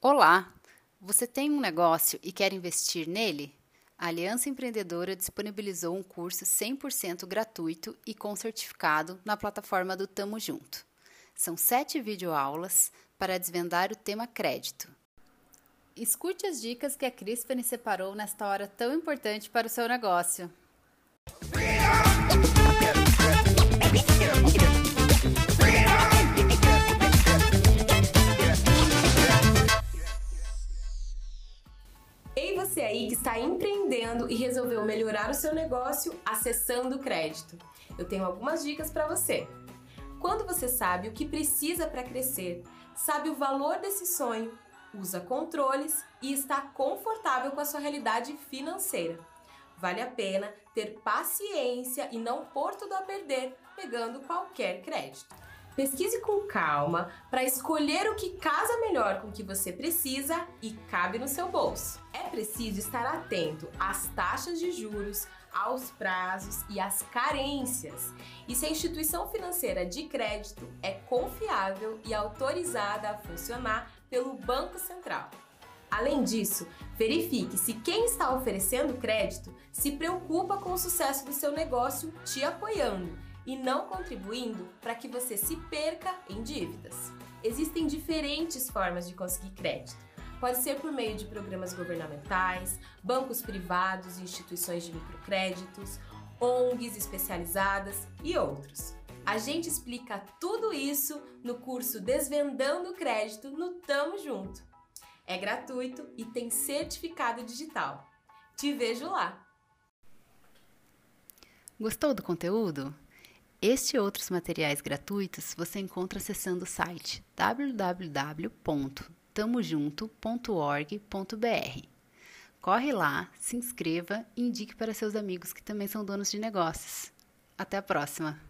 Olá! Você tem um negócio e quer investir nele? A Aliança Empreendedora disponibilizou um curso 100% gratuito e com certificado na plataforma do Tamo Junto. São sete videoaulas para desvendar o tema crédito. Escute as dicas que a Crispane separou nesta hora tão importante para o seu negócio. Ei você aí que está empreendendo e resolveu melhorar o seu negócio acessando o crédito. Eu tenho algumas dicas para você. Quando você sabe o que precisa para crescer, sabe o valor desse sonho, usa controles e está confortável com a sua realidade financeira. Vale a pena ter paciência e não pôr tudo a perder pegando qualquer crédito. Pesquise com calma para escolher o que casa melhor com o que você precisa e cabe no seu bolso. É preciso estar atento às taxas de juros, aos prazos e às carências. E se a instituição financeira de crédito é confiável e autorizada a funcionar pelo Banco Central. Além disso, verifique se quem está oferecendo crédito se preocupa com o sucesso do seu negócio te apoiando e não contribuindo para que você se perca em dívidas. Existem diferentes formas de conseguir crédito. Pode ser por meio de programas governamentais, bancos privados instituições de microcréditos, ONGs especializadas e outros. A gente explica tudo isso no curso Desvendando Crédito no Tamo Junto. É gratuito e tem certificado digital. Te vejo lá! Gostou do conteúdo? Este e outros materiais gratuitos você encontra acessando o site www.tamojunto.org.br. Corre lá, se inscreva e indique para seus amigos que também são donos de negócios. Até a próxima!